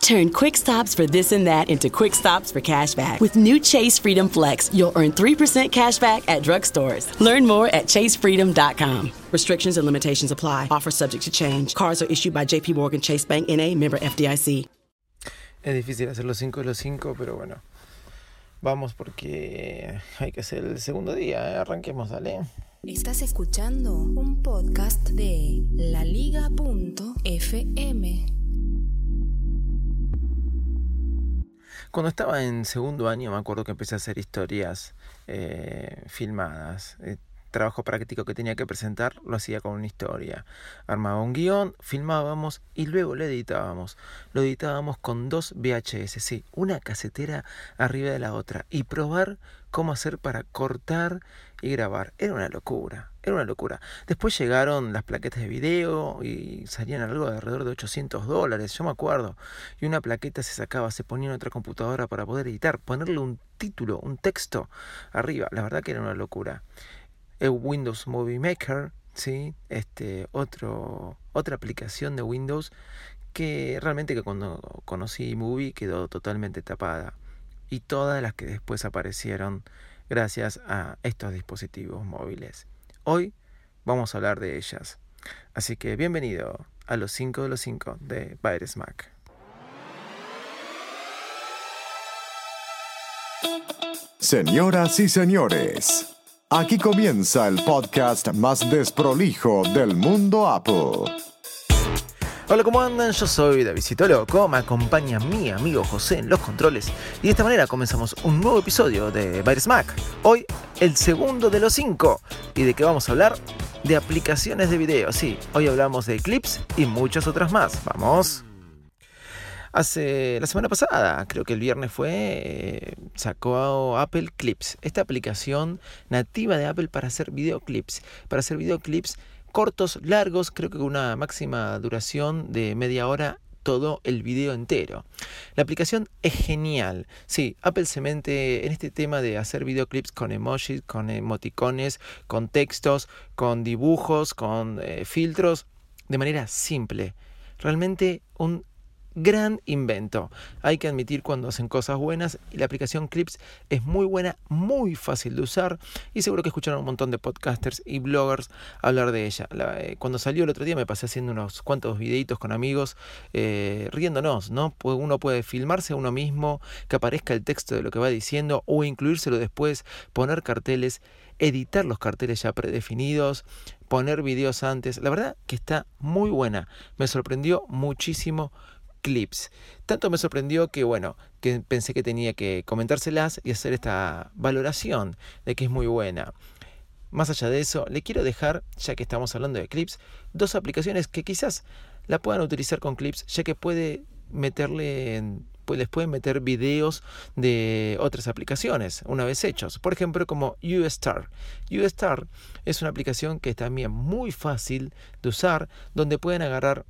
Turn quick stops for this and that into quick stops for cashback. With new Chase Freedom Flex, you'll earn 3% cashback at drugstores. Learn more at chasefreedom.com. Restrictions and limitations apply. Offer subject to change. Cards are issued by JP Morgan Chase Bank NA, member FDIC. Es difícil hacer los 5 de los 5, pero bueno. Vamos porque hay que hacer el segundo día. ¿eh? Arranquemos, dale. Estás escuchando un podcast de laliga.fm. Cuando estaba en segundo año me acuerdo que empecé a hacer historias eh, filmadas. Eh, trabajo práctico que tenía que presentar lo hacía con una historia. Armaba un guion, filmábamos y luego lo editábamos. Lo editábamos con dos VHS, sí, una casetera arriba de la otra y probar cómo hacer para cortar y grabar. Era una locura, era una locura. Después llegaron las plaquetas de video y salían algo de alrededor de 800 dólares, yo me acuerdo. Y una plaqueta se sacaba, se ponía en otra computadora para poder editar, ponerle un título, un texto arriba. La verdad que era una locura. Windows Movie Maker, ¿sí? este, otro, otra aplicación de Windows que realmente que cuando conocí Movie quedó totalmente tapada. Y todas las que después aparecieron gracias a estos dispositivos móviles. Hoy vamos a hablar de ellas. Así que bienvenido a los 5 de los 5 de Virus Mac. Señoras y señores, aquí comienza el podcast más desprolijo del mundo Apple. Hola, ¿cómo andan? Yo soy Davidito Loco, me acompaña mi amigo José en los controles y de esta manera comenzamos un nuevo episodio de Virus Mac. Hoy el segundo de los cinco. ¿Y de qué vamos a hablar? De aplicaciones de video, sí. Hoy hablamos de clips y muchas otras más. Vamos. Hace la semana pasada, creo que el viernes fue, eh, sacó Apple Clips, esta aplicación nativa de Apple para hacer videoclips, para hacer videoclips cortos, largos, creo que con una máxima duración de media hora todo el video entero. La aplicación es genial. Sí, Apple se mete en este tema de hacer videoclips con emojis, con emoticones, con textos, con dibujos, con eh, filtros, de manera simple. Realmente un gran invento. Hay que admitir cuando hacen cosas buenas y la aplicación Clips es muy buena, muy fácil de usar y seguro que escucharon un montón de podcasters y bloggers hablar de ella. Eh, cuando salió el otro día me pasé haciendo unos cuantos videitos con amigos eh, riéndonos, ¿no? Uno puede filmarse a uno mismo, que aparezca el texto de lo que va diciendo o incluírselo después, poner carteles, editar los carteles ya predefinidos, poner videos antes. La verdad que está muy buena. Me sorprendió muchísimo clips. Tanto me sorprendió que, bueno, que pensé que tenía que comentárselas y hacer esta valoración de que es muy buena. Más allá de eso, le quiero dejar, ya que estamos hablando de clips, dos aplicaciones que quizás la puedan utilizar con clips, ya que puede meterle pues les pueden meter videos de otras aplicaciones una vez hechos. Por ejemplo, como UStar. UStar es una aplicación que es también muy fácil de usar, donde pueden agarrar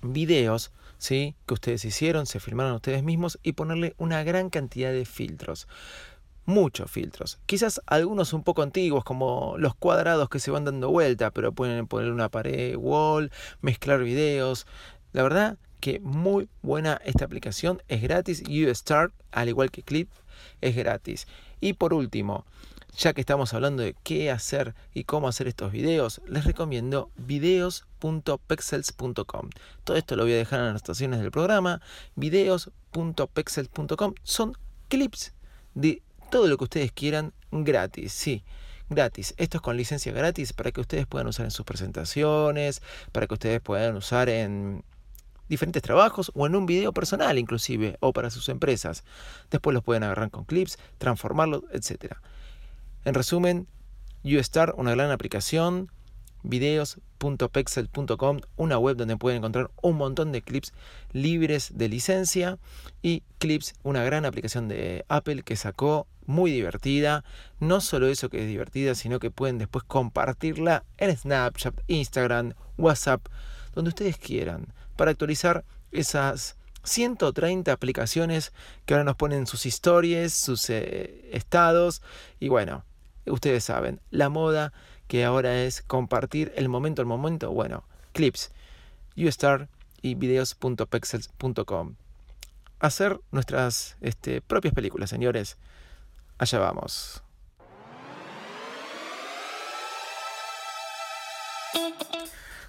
videos ¿sí? que ustedes hicieron, se filmaron ustedes mismos y ponerle una gran cantidad de filtros. Muchos filtros. Quizás algunos un poco antiguos, como los cuadrados que se van dando vuelta, pero pueden poner una pared, wall, mezclar videos. La verdad que muy buena esta aplicación, es gratis. UStart, al igual que Clip, es gratis. Y por último, ya que estamos hablando de qué hacer y cómo hacer estos videos, les recomiendo videos.pexels.com. Todo esto lo voy a dejar en las anotaciones del programa. Videos.pexels.com son clips de todo lo que ustedes quieran gratis, sí gratis. Esto es con licencia gratis para que ustedes puedan usar en sus presentaciones, para que ustedes puedan usar en diferentes trabajos o en un video personal inclusive o para sus empresas. Después los pueden agarrar con clips, transformarlos, etcétera. En resumen, UStar, una gran aplicación, videos.pexel.com, una web donde pueden encontrar un montón de clips libres de licencia y Clips, una gran aplicación de Apple que sacó muy divertida. No solo eso que es divertida, sino que pueden después compartirla en Snapchat, Instagram, WhatsApp, donde ustedes quieran, para actualizar esas 130 aplicaciones que ahora nos ponen sus historias, sus eh, estados y bueno, ustedes saben, la moda que ahora es compartir el momento al momento, bueno, clips, ustar y videos.pexels.com. hacer nuestras este, propias películas, señores. Allá vamos.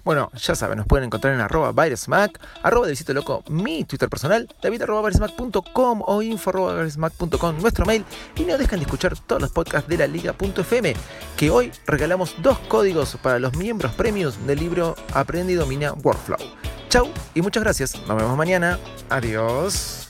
Bueno, ya saben, nos pueden encontrar en arroba virusmac, arroba de visito loco, mi Twitter personal, david arroba o info arroba nuestro mail, y no dejen de escuchar todos los podcasts de la liga.fm, que hoy regalamos dos códigos para los miembros premios del libro Aprende y Domina Workflow. Chau y muchas gracias, nos vemos mañana, adiós.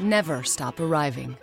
Never stop arriving.